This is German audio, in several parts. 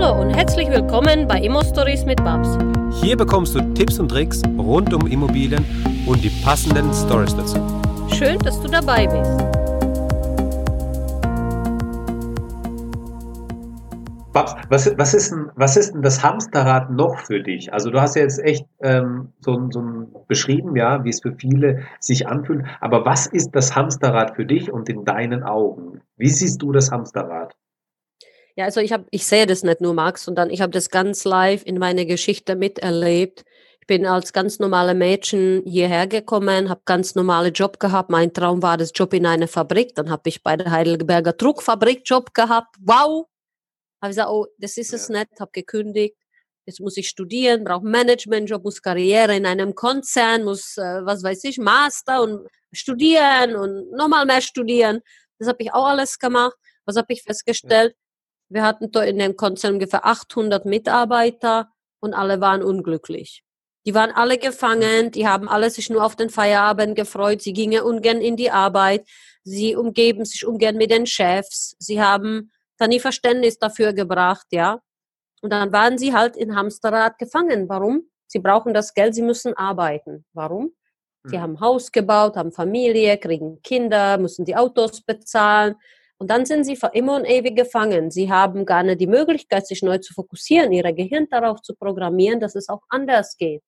Hallo und herzlich willkommen bei Immo Stories mit Babs. Hier bekommst du Tipps und Tricks rund um Immobilien und die passenden Stories dazu. Schön, dass du dabei bist. Babs, was, was, ist denn, was ist denn das Hamsterrad noch für dich? Also du hast ja jetzt echt ähm, so, so beschrieben, ja, wie es für viele sich anfühlt. Aber was ist das Hamsterrad für dich und in deinen Augen? Wie siehst du das Hamsterrad? Ja, also ich habe, ich sehe das nicht nur, Max, sondern ich habe das ganz live in meiner Geschichte miterlebt. Ich bin als ganz normale Mädchen hierher gekommen, habe ganz normale Job gehabt. Mein Traum war das Job in einer Fabrik. Dann habe ich bei der Heidelberger Druckfabrik Job gehabt. Wow! Habe ich gesagt, oh, das ist es ja. nicht. Habe gekündigt. Jetzt muss ich studieren, brauche Managementjob, muss Karriere in einem Konzern, muss, äh, was weiß ich, Master und studieren und nochmal mehr studieren. Das habe ich auch alles gemacht. Was habe ich festgestellt? Wir hatten dort in dem Konzern ungefähr 800 Mitarbeiter und alle waren unglücklich. Die waren alle gefangen, die haben alle sich nur auf den Feierabend gefreut, sie gingen ungern in die Arbeit, sie umgeben sich ungern mit den Chefs, sie haben da nie Verständnis dafür gebracht, ja. Und dann waren sie halt in Hamsterrad gefangen. Warum? Sie brauchen das Geld, sie müssen arbeiten. Warum? Sie mhm. haben Haus gebaut, haben Familie, kriegen Kinder, müssen die Autos bezahlen, und dann sind sie für immer und ewig gefangen. Sie haben gar nicht die Möglichkeit, sich neu zu fokussieren, ihr Gehirn darauf zu programmieren, dass es auch anders geht.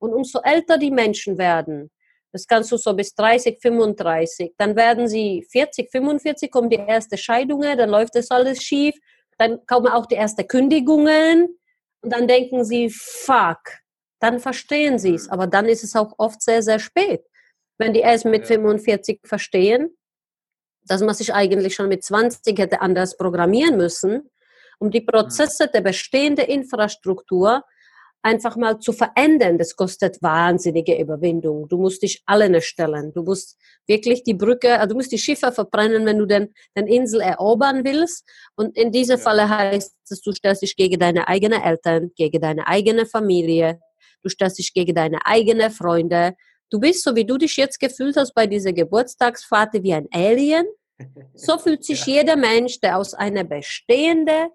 Und umso älter die Menschen werden, das kannst du so bis 30, 35, dann werden sie 40, 45, kommen die erste Scheidungen, dann läuft das alles schief, dann kommen auch die ersten Kündigungen und dann denken sie, fuck, dann verstehen sie es. Aber dann ist es auch oft sehr, sehr spät. Wenn die erst mit 45 verstehen, dass man sich eigentlich schon mit 20 hätte anders programmieren müssen, um die Prozesse der bestehenden Infrastruktur einfach mal zu verändern. Das kostet wahnsinnige Überwindung. Du musst dich alle stellen. Du musst wirklich die Brücke, also du musst die Schiffe verbrennen, wenn du den, den Insel erobern willst. Und in diesem ja. Falle heißt es, du stellst dich gegen deine eigenen Eltern, gegen deine eigene Familie, du stellst dich gegen deine eigenen Freunde, Du bist, so wie du dich jetzt gefühlt hast bei dieser Geburtstagsfahrt, wie ein Alien. So fühlt sich ja. jeder Mensch, der aus einer bestehenden,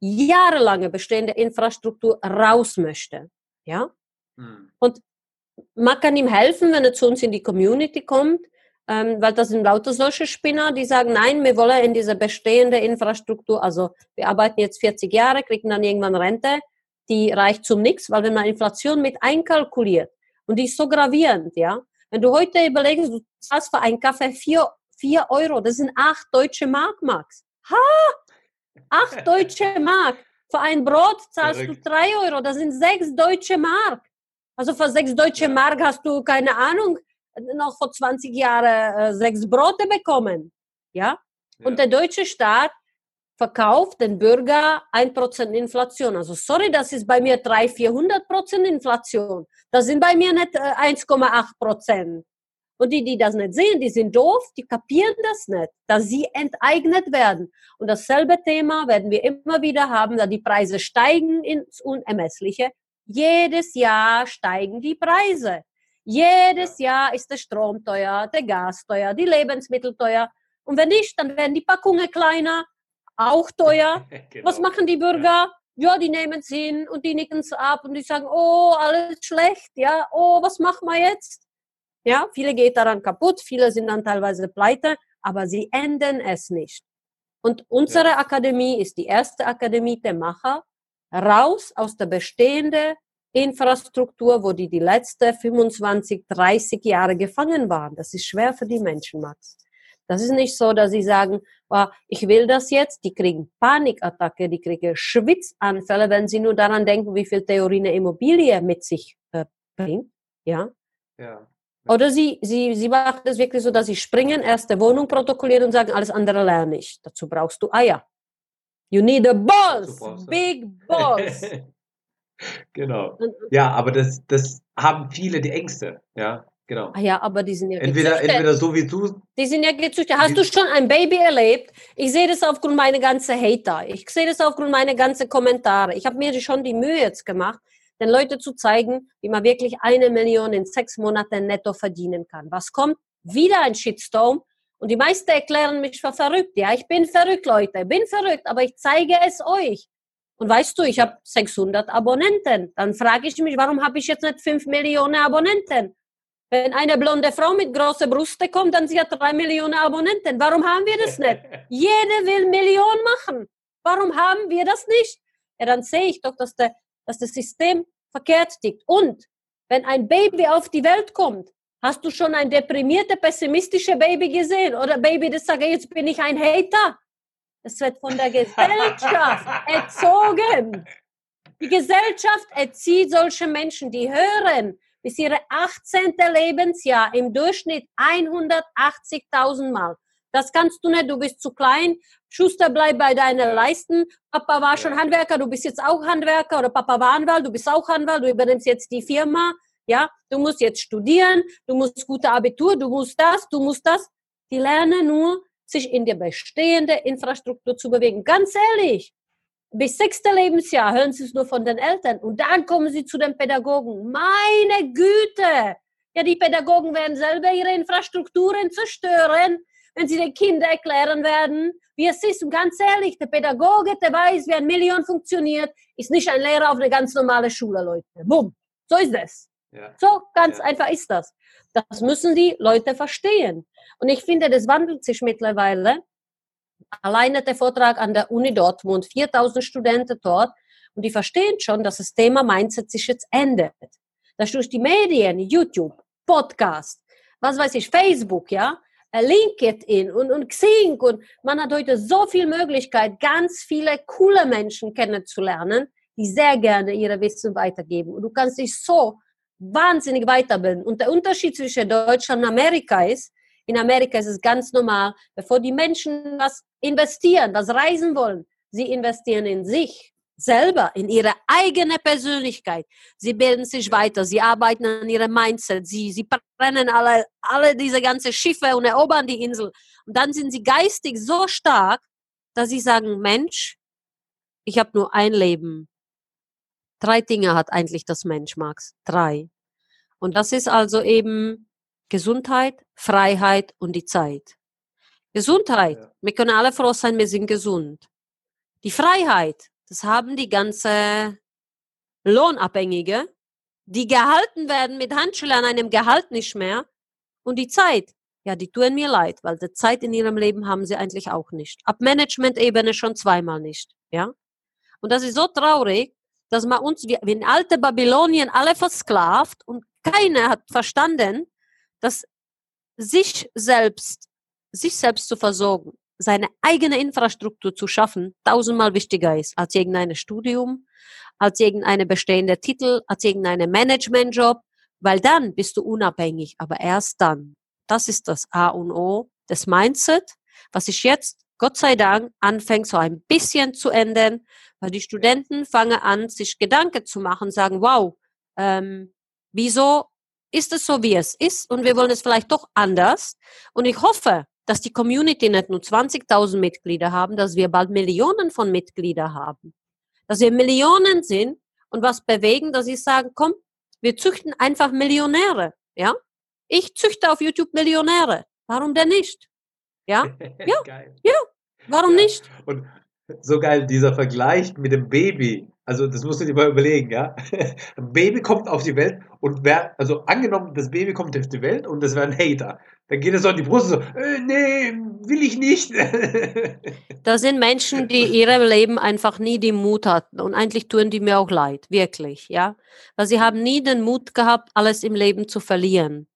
jahrelange bestehende Infrastruktur raus möchte. Ja? Hm. Und man kann ihm helfen, wenn er zu uns in die Community kommt, ähm, weil das sind lauter solche Spinner, die sagen, nein, wir wollen in dieser bestehenden Infrastruktur, also wir arbeiten jetzt 40 Jahre, kriegen dann irgendwann Rente, die reicht zum Nix, weil wenn man Inflation mit einkalkuliert, und die ist so gravierend, ja. Wenn du heute überlegst, du zahlst für einen Kaffee vier, vier Euro, das sind acht deutsche Mark, Max. Ha! Acht deutsche Mark. Für ein Brot zahlst du drei Euro, das sind sechs deutsche Mark. Also für sechs deutsche Mark hast du, keine Ahnung, noch vor 20 Jahren äh, sechs Brote bekommen. Ja? ja? Und der deutsche Staat verkauft den Bürger 1% Inflation. Also sorry, das ist bei mir 300, 400% Inflation. Das sind bei mir nicht 1,8%. Äh, Und die, die das nicht sehen, die sind doof, die kapieren das nicht, dass sie enteignet werden. Und dasselbe Thema werden wir immer wieder haben, da die Preise steigen ins Unermessliche. Jedes Jahr steigen die Preise. Jedes Jahr ist der Strom teuer, der Gas teuer, die Lebensmittel teuer. Und wenn nicht, dann werden die Packungen kleiner, auch teuer. genau. Was machen die Bürger? Ja, die nehmen es hin und die nicken es ab und die sagen, oh, alles schlecht, ja, oh, was machen wir jetzt? Ja, viele geht daran kaputt, viele sind dann teilweise pleite, aber sie ändern es nicht. Und unsere ja. Akademie ist die erste Akademie der Macher, raus aus der bestehenden Infrastruktur, wo die die letzten 25, 30 Jahre gefangen waren. Das ist schwer für die Menschen, Max. Das ist nicht so, dass sie sagen, oh, ich will das jetzt. Die kriegen Panikattacke, die kriegen Schwitzanfälle, wenn sie nur daran denken, wie viel Theorie eine Immobilie mit sich äh, bringt. Ja. ja. Oder sie, sie, sie machen das wirklich so, dass sie springen, erste Wohnung protokollieren und sagen, alles andere lerne ich. Dazu brauchst du Eier. You need a boss, big boss. genau. Ja, aber das, das haben viele die Ängste, ja. Genau. Ah ja, aber die sind ja entweder, gezüchtet. Entweder so wie du. Die sind ja gezüchtet. Hast du schon ein Baby erlebt? Ich sehe das aufgrund meiner ganzen Hater. Ich sehe das aufgrund meiner ganzen Kommentare. Ich habe mir schon die Mühe jetzt gemacht, den Leuten zu zeigen, wie man wirklich eine Million in sechs Monaten netto verdienen kann. Was kommt? Wieder ein Shitstorm. Und die meisten erklären mich für verrückt. Ja, ich bin verrückt, Leute. Ich bin verrückt, aber ich zeige es euch. Und weißt du, ich habe 600 Abonnenten. Dann frage ich mich, warum habe ich jetzt nicht 5 Millionen Abonnenten? Wenn eine blonde Frau mit großen Brüste kommt, dann sie hat 3 Millionen Abonnenten. Warum haben wir das nicht? Jede will Millionen machen. Warum haben wir das nicht? Ja, dann sehe ich doch, dass, der, dass das System verkehrt tickt. Und wenn ein Baby auf die Welt kommt, hast du schon ein deprimierte, pessimistische Baby gesehen? Oder Baby, das sagt, jetzt bin ich ein Hater. Das wird von der Gesellschaft erzogen. Die Gesellschaft erzieht solche Menschen, die hören bis ihre 18. Lebensjahr im Durchschnitt 180.000 Mal. Das kannst du nicht, du bist zu klein. Schuster, bleib bei deinen Leisten. Papa war schon Handwerker, du bist jetzt auch Handwerker. Oder Papa war Anwalt, du bist auch Anwalt, du übernimmst jetzt die Firma. Ja, du musst jetzt studieren, du musst gute Abitur, du musst das, du musst das. Die lernen nur, sich in der bestehenden Infrastruktur zu bewegen. Ganz ehrlich, bis sechste Lebensjahr hören sie es nur von den Eltern und dann kommen sie zu den Pädagogen. Meine Güte! Ja, die Pädagogen werden selber ihre Infrastrukturen zerstören, wenn sie den Kindern erklären werden, wie es ist. Und ganz ehrlich, der Pädagoge, der weiß, wie ein Million funktioniert, ist nicht ein Lehrer auf eine ganz normale Schule, Leute. Bumm. So ist es. Ja. So ganz ja. einfach ist das. Das müssen die Leute verstehen. Und ich finde, das wandelt sich mittlerweile. Alleine der Vortrag an der Uni Dortmund, 4000 Studenten dort, und die verstehen schon, dass das Thema Mindset sich jetzt ändert. Dass durch die Medien, YouTube, Podcast, was weiß ich, Facebook, ja, äh, LinkedIn und, und Xing und man hat heute so viel Möglichkeit, ganz viele coole Menschen kennenzulernen, die sehr gerne ihre Wissen weitergeben. Und du kannst dich so wahnsinnig weiterbilden. Und der Unterschied zwischen Deutschland und Amerika ist, in Amerika ist es ganz normal, bevor die Menschen was investieren, was reisen wollen, sie investieren in sich selber, in ihre eigene Persönlichkeit. Sie bilden sich weiter, sie arbeiten an ihrem Mindset, sie, sie brennen alle, alle diese ganzen Schiffe und erobern die Insel. Und dann sind sie geistig so stark, dass sie sagen, Mensch, ich habe nur ein Leben. Drei Dinge hat eigentlich das Mensch, Max. Drei. Und das ist also eben Gesundheit, Freiheit und die Zeit. Gesundheit. Ja. Wir können alle froh sein, wir sind gesund. Die Freiheit, das haben die ganze Lohnabhängige, die gehalten werden mit Handschuhen an einem Gehalt nicht mehr. Und die Zeit, ja, die tun mir leid, weil die Zeit in ihrem Leben haben sie eigentlich auch nicht. Ab Management-Ebene schon zweimal nicht, ja. Und das ist so traurig, dass man uns wie in alte Babylonien alle versklavt und keiner hat verstanden, dass sich selbst, sich selbst zu versorgen, seine eigene Infrastruktur zu schaffen, tausendmal wichtiger ist als irgendein Studium, als irgendeine bestehende Titel, als irgendein Managementjob, weil dann bist du unabhängig, aber erst dann. Das ist das A und O des Mindset, was sich jetzt, Gott sei Dank, anfängt so ein bisschen zu ändern, weil die Studenten fangen an, sich Gedanken zu machen, sagen, wow, ähm, wieso ist es so, wie es ist und wir wollen es vielleicht doch anders. Und ich hoffe, dass die Community nicht nur 20.000 Mitglieder haben, dass wir bald Millionen von Mitgliedern haben. Dass wir Millionen sind und was bewegen, dass sie sagen, komm, wir züchten einfach Millionäre, ja? Ich züchte auf YouTube Millionäre. Warum denn nicht? Ja? Ja. ja. Warum ja. nicht? Und so geil, dieser Vergleich mit dem Baby. Also, das musst du dir mal überlegen, ja. Ein Baby kommt auf die Welt und wer, also angenommen, das Baby kommt auf die Welt und das wäre ein Hater. Dann geht es so an die Brust und so, äh, nee, will ich nicht. das sind Menschen, die ihrem Leben einfach nie den Mut hatten. Und eigentlich tun die mir auch leid, wirklich, ja. Weil sie haben nie den Mut gehabt, alles im Leben zu verlieren.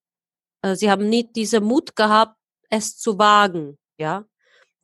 Also sie haben nie diesen Mut gehabt, es zu wagen, ja.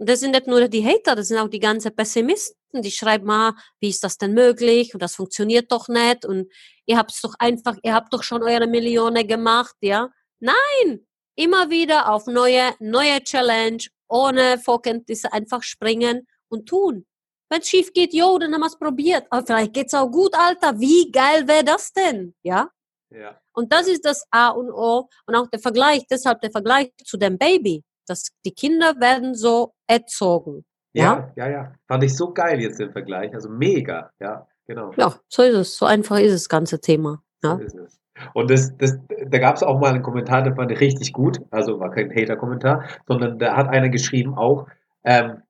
Und das sind nicht nur die Hater, das sind auch die ganzen Pessimisten, die schreiben mal, wie ist das denn möglich und das funktioniert doch nicht und ihr habt es doch einfach, ihr habt doch schon eure Millionen gemacht, ja. Nein, immer wieder auf neue, neue Challenge, ohne Vorkenntnisse einfach springen und tun. Wenn es schief geht, jo, dann haben wir es probiert. Aber vielleicht geht's auch gut, Alter. Wie geil wäre das denn? Ja? ja? Und das ist das A und O. Und auch der Vergleich, deshalb der Vergleich zu dem Baby dass die Kinder werden so erzogen. Ja, ja, ja, ja. Fand ich so geil jetzt den Vergleich. Also mega, ja, genau. Ja, so ist es. So einfach ist das ganze Thema. Ja. So. Und das, das, da gab es auch mal einen Kommentar, der fand ich richtig gut. Also war kein Hater-Kommentar, sondern da hat einer geschrieben auch, ähm,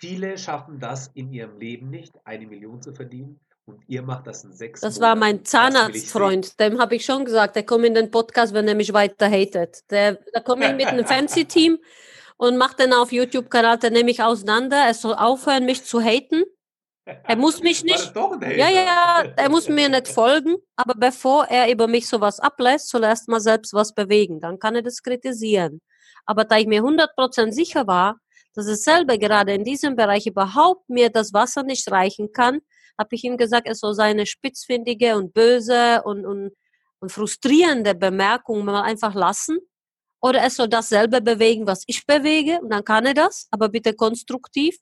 Viele schaffen das in ihrem Leben nicht, eine Million zu verdienen. Und ihr macht das in sechs Das war mein. Zahnarztfreund. Dem habe ich schon gesagt, der kommt in den Podcast, wenn er mich weiter hatet. Der, da komme ich mit einem Fancy-Team und macht dann auf YouTube-Kanal, der nehme ich auseinander. Er soll aufhören, mich zu haten. Er muss mich nicht. Ja, ja, ja, er muss mir nicht folgen, aber bevor er über mich sowas ablässt, soll er erst mal selbst was bewegen. Dann kann er das kritisieren. Aber da ich mir 100% sicher war, dass es selber gerade in diesem Bereich überhaupt mir das Wasser nicht reichen kann, habe ich ihm gesagt, er soll seine spitzfindige und böse und, und, und frustrierende Bemerkungen mal einfach lassen. Oder er soll dasselbe bewegen, was ich bewege, und dann kann er das, aber bitte konstruktiv.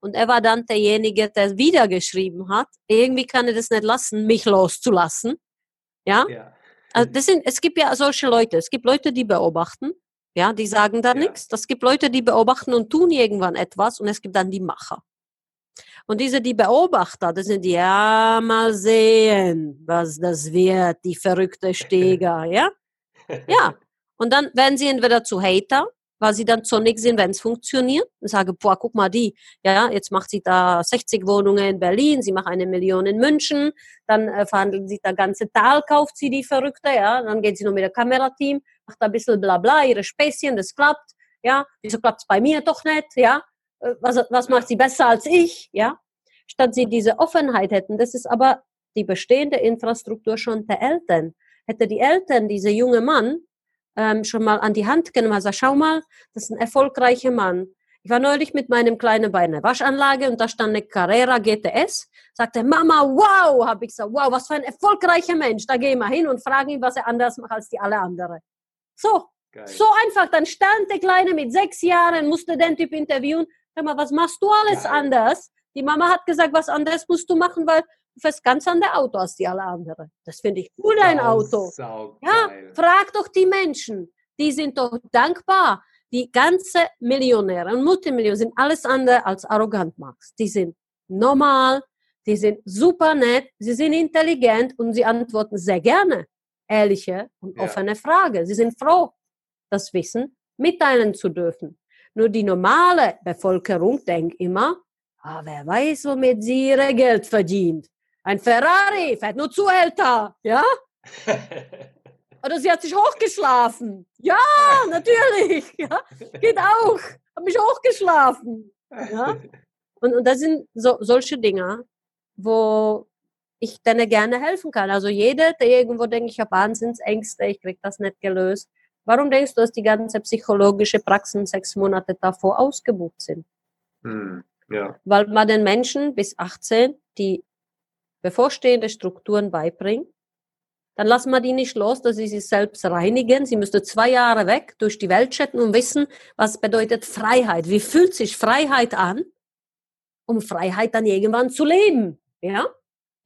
Und er war dann derjenige, der wieder geschrieben hat. Irgendwie kann er das nicht lassen, mich loszulassen. Ja? Ja. Also das sind, es gibt ja solche Leute. Es gibt Leute, die beobachten, ja, die sagen da Ja. nichts. Es gibt Leute, die beobachten und tun irgendwann etwas und es gibt dann die Macher. Und diese, die Beobachter, das sind die, ja, mal sehen, was das wird, die verrückte Steger, ja? Ja. Und dann werden sie entweder zu Hater, weil sie dann zornig sind, wenn es funktioniert und sagen, boah, guck mal die, ja, jetzt macht sie da 60 Wohnungen in Berlin, sie macht eine Million in München, dann äh, verhandelt sie das ganze Tal, kauft sie die Verrückte, ja, dann geht sie noch mit dem Kamerateam, macht da ein bisschen bla bla, ihre Späßchen, das klappt, ja, wieso klappt es bei mir doch nicht, ja, was, was macht sie besser als ich, ja, statt sie diese Offenheit hätten, das ist aber die bestehende Infrastruktur schon der Eltern. Hätte die Eltern diese junge Mann ähm, schon mal an die Hand genommen, also schau mal, das ist ein erfolgreicher Mann. Ich war neulich mit meinem Kleinen bei einer Waschanlage und da stand eine Carrera GTS. Sagte, Mama, wow, habe ich gesagt, wow, was für ein erfolgreicher Mensch. Da gehen wir hin und fragen ihn, was er anders macht als die alle anderen. So, Geil. so einfach. Dann stand der Kleine mit sechs Jahren, musste den Typ interviewen. Sag mal, was machst du alles Geil. anders? Die Mama hat gesagt, was anderes musst du machen, weil du fährst ganz andere Auto als die alle anderen. Das finde ich cool, dein Auto. Ja, frag doch die Menschen. Die sind doch dankbar. Die ganze Millionäre und Multimillionäre sind alles andere als arrogant, Max. Die sind normal, die sind super nett, sie sind intelligent und sie antworten sehr gerne ehrliche und Ja. offene Fragen. Sie sind froh, das Wissen mitteilen zu dürfen. Nur die normale Bevölkerung denkt immer, ah, wer weiß, womit sie ihre Geld verdient. Ein Ferrari fährt nur Zuhälter, ja? Oder sie hat sich hochgeschlafen. Ja, natürlich. Ja, geht auch. Hab mich hochgeschlafen. Ja? Und, und das sind so, solche Dinge, wo ich denen gerne helfen kann. Also jeder, der irgendwo denkt, ich habe Wahnsinnsängste, ich krieg das nicht gelöst. Warum denkst du, dass die ganze psychologische Praxen sechs Monate davor ausgebucht sind? Hm, ja. Weil man den Menschen bis 18 die bevorstehende Strukturen beibringt, dann lassen wir die nicht los, dass sie sich selbst reinigen. Sie müsste zwei Jahre weg durch die Welt chatten und wissen, was bedeutet Freiheit. Wie fühlt sich Freiheit an, um Freiheit dann irgendwann zu leben? Ja?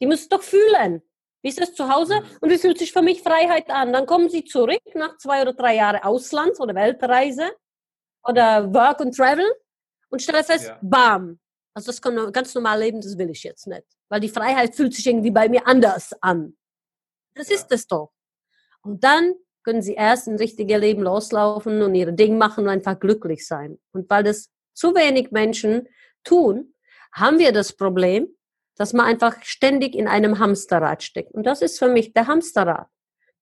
Die müssen doch fühlen. Wie ist es zu Hause? Mhm. Und wie fühlt sich für mich Freiheit an? Dann kommen sie zurück nach zwei oder drei Jahren Auslands- oder Weltreise oder Work and Travel und stellen fest, Ja. bam. Also das kann ganz normal leben, das will ich jetzt nicht. Weil die Freiheit fühlt sich irgendwie bei mir anders an. Das Ja. ist es doch. Und dann können sie erst ein richtiges Leben loslaufen und ihre Dinge machen und einfach glücklich sein. Und weil das zu wenig Menschen tun, haben wir das Problem, dass man einfach ständig in einem Hamsterrad steckt. Und das ist für mich der Hamsterrad.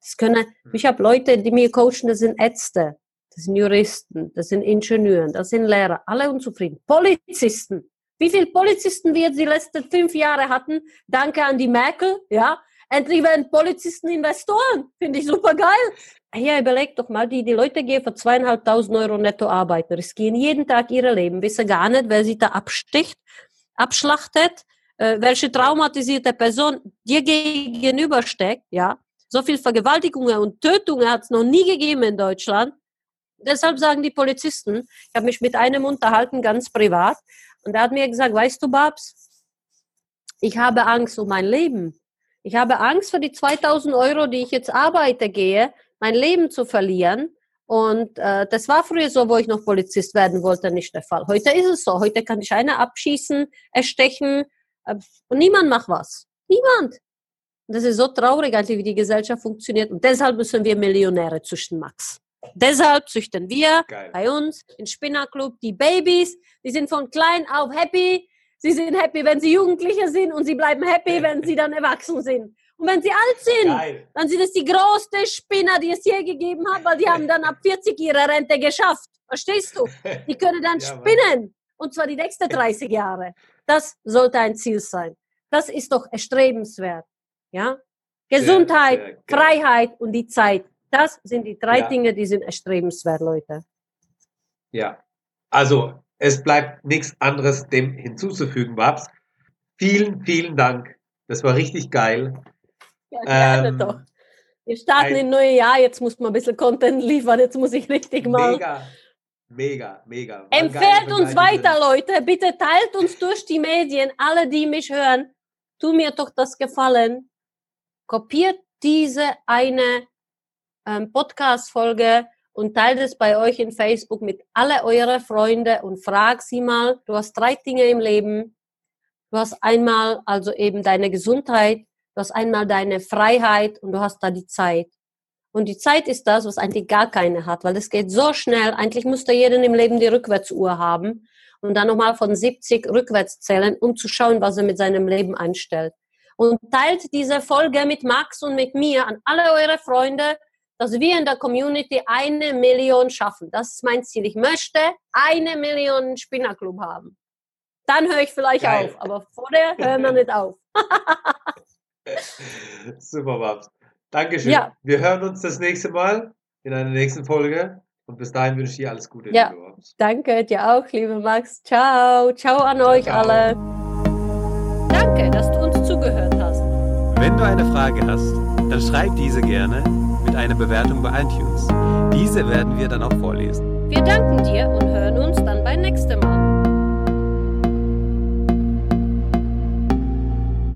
Das können, ich habe Leute, die mir coachen, das sind Ärzte, das sind Juristen, das sind Ingenieure, das sind Lehrer, alle unzufrieden. Polizisten. Wie viele Polizisten wir die letzten fünf Jahre hatten, danke an die Merkel, ja. Endlich werden Polizisten Investoren. Finde ich super geil. Ja, überleg doch mal, die, die Leute gehen für zweieinhalbtausend Euro netto arbeiten, riskieren jeden Tag ihre Leben, wissen gar nicht, wer sie da absticht, abschlachtet, äh, welche traumatisierte Person dir gegenübersteckt, ja. So viel Vergewaltigungen und Tötungen hat es noch nie gegeben in Deutschland. Deshalb sagen die Polizisten, ich habe mich mit einem unterhalten, ganz privat, und er hat mir gesagt, weißt du, Babs, ich habe Angst um mein Leben. Ich habe Angst für die 2000 Euro, die ich jetzt arbeite gehe, mein Leben zu verlieren. Und äh, das war früher so, wo ich noch Polizist werden wollte, nicht der Fall. Heute ist es so. Heute kann ich einer abschießen, erstechen und niemand macht was. Niemand. Und das ist so traurig, eigentlich, wie die Gesellschaft funktioniert. Und deshalb müssen wir Millionäre zwischen Max. Deshalb züchten wir Geil. bei uns im Spinnerclub die Babys. Die sind von klein auf happy. Sie sind happy, wenn sie Jugendliche sind und sie bleiben happy, wenn sie dann erwachsen sind. Und wenn sie alt sind, Geil. dann sind es die größte Spinner, die es je gegeben hat, weil die haben dann ab 40 ihre Rente geschafft. Verstehst du? Die können dann Ja, spinnen. Und zwar die nächsten 30 Jahre. Das sollte ein Ziel sein. Das ist doch erstrebenswert. Ja? Gesundheit, sehr geil. Freiheit und die Zeit. Das sind die drei Ja. Dinge, die sind erstrebenswert, Leute. Ja. Also, es bleibt nichts anderes dem hinzuzufügen, Babs. Vielen, vielen Dank. Das war richtig geil. Ja, gerne Ähm, doch. Wir starten ein- in neue Jahr, jetzt muss man ein bisschen Content liefern, jetzt muss ich richtig mal. Mega, mega, mega. War Empfehlt uns weiter, Leute. Bitte teilt uns durch die Medien. Alle, die mich hören, tu mir doch das Gefallen. Kopiert diese eine ähm, Podcast-Folge und teilt es bei euch in Facebook mit alle eure Freunde und frag sie mal. Du hast drei Dinge im Leben. Du hast einmal also eben deine Gesundheit, du hast einmal deine Freiheit und du hast da die Zeit. Und die Zeit ist das, was eigentlich gar keine hat, weil es geht so schnell. Eigentlich müsste jeder im Leben die Rückwärtsuhr haben und dann nochmal von 70 rückwärts zählen, um zu schauen, was er mit seinem Leben einstellt. Und teilt diese Folge mit Max und mit mir an alle eure Freunde, dass wir in der Community eine Million schaffen. Das ist mein Ziel. Ich möchte eine Million Spinnerclub haben. Dann höre ich vielleicht Geil. auf, aber vorher hören wir nicht auf. Super, Babs. Dankeschön. Ja. Wir hören uns das nächste Mal in einer nächsten Folge. Und bis dahin wünsche ich dir alles Gute. Ja. Danke dir auch, liebe Max. Ciao. Ciao an euch ciao. alle. Danke, dass du uns zugehört hast. Wenn du eine Frage hast, dann schreib diese gerne mit einer Bewertung bei iTunes. Diese werden wir dann auch vorlesen. Wir danken dir und hören uns dann beim nächsten Mal.